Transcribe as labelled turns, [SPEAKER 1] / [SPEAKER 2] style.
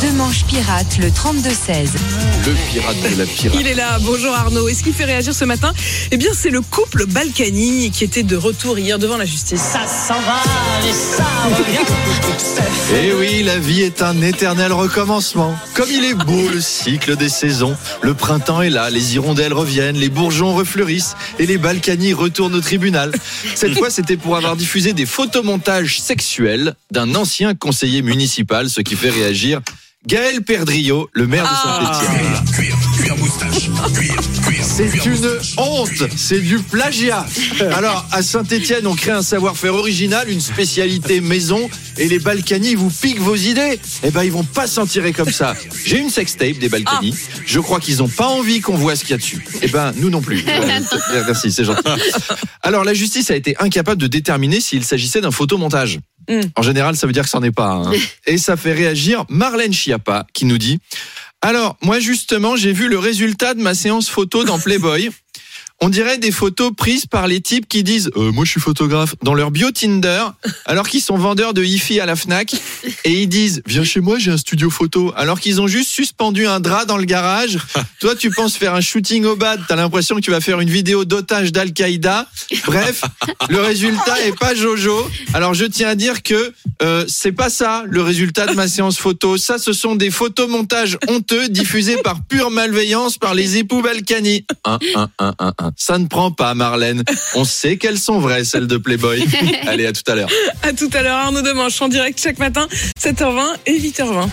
[SPEAKER 1] Deux manches pirates, le 32-16.
[SPEAKER 2] Le pirate de la pirate.
[SPEAKER 3] Il est là, bonjour Arnaud. Et ce qui fait réagir ce matin, eh bien c'est le couple Balkany qui était de retour hier devant la justice.
[SPEAKER 4] Ça s'en va et ça revient.
[SPEAKER 5] Et oui, la vie est un éternel recommencement. Comme il est beau le cycle des saisons. Le printemps est là, les hirondelles reviennent, les bourgeons refleurissent et les Balkany retournent au tribunal. Cette fois, c'était pour avoir diffusé des photomontages sexuels d'un ancien conseiller municipal, ce qui fait réagir Gaël Perdriau, le maire de Saint-Étienne. C'est une honte, c'est du plagiat. Alors, à Saint-Étienne, on crée un savoir-faire original, une spécialité maison, et les Balkany vous piquent vos idées. Eh ben, ils vont pas s'en tirer comme ça. J'ai une sextape des Balkany. Je crois qu'ils ont pas envie qu'on voit ce qu'il y a dessus. Eh ben, nous non plus. Merci, c'est gentil. Alors, la justice a été incapable de déterminer s'il s'agissait d'un photomontage.
[SPEAKER 3] Mm.
[SPEAKER 5] En général, ça veut dire que c'en est pas. un, hein. Et ça fait réagir Marlène Schiappa qui nous dit Alors, moi justement, j'ai vu le résultat de ma séance photo dans Playboy. On dirait des photos prises par les types qui disent Euh, Moi je suis photographe dans leur bio Tinder, alors qu'ils sont vendeurs de hi-fi à la Fnac. Et ils disent Viens chez moi, j'ai un studio photo. Alors qu'ils ont juste suspendu un drap dans le garage. Toi, tu penses faire un shooting au bad, t'as l'impression que tu vas faire une vidéo d'otage d'Al-Qaïda. Bref, le résultat est pas Jojo. Alors je tiens à dire que euh, c'est pas ça le résultat de ma séance photo. Ça, ce sont des photomontages honteux diffusés par pure malveillance par les époux Balkany. Un, un, un, un, un. Ça ne prend pas, Marlène. On sait qu'elles sont vraies, celles de Playboy. Allez, à tout à l'heure.
[SPEAKER 3] À tout à l'heure Arnaud Demanche en direct chaque matin, 7h20 et 8h20.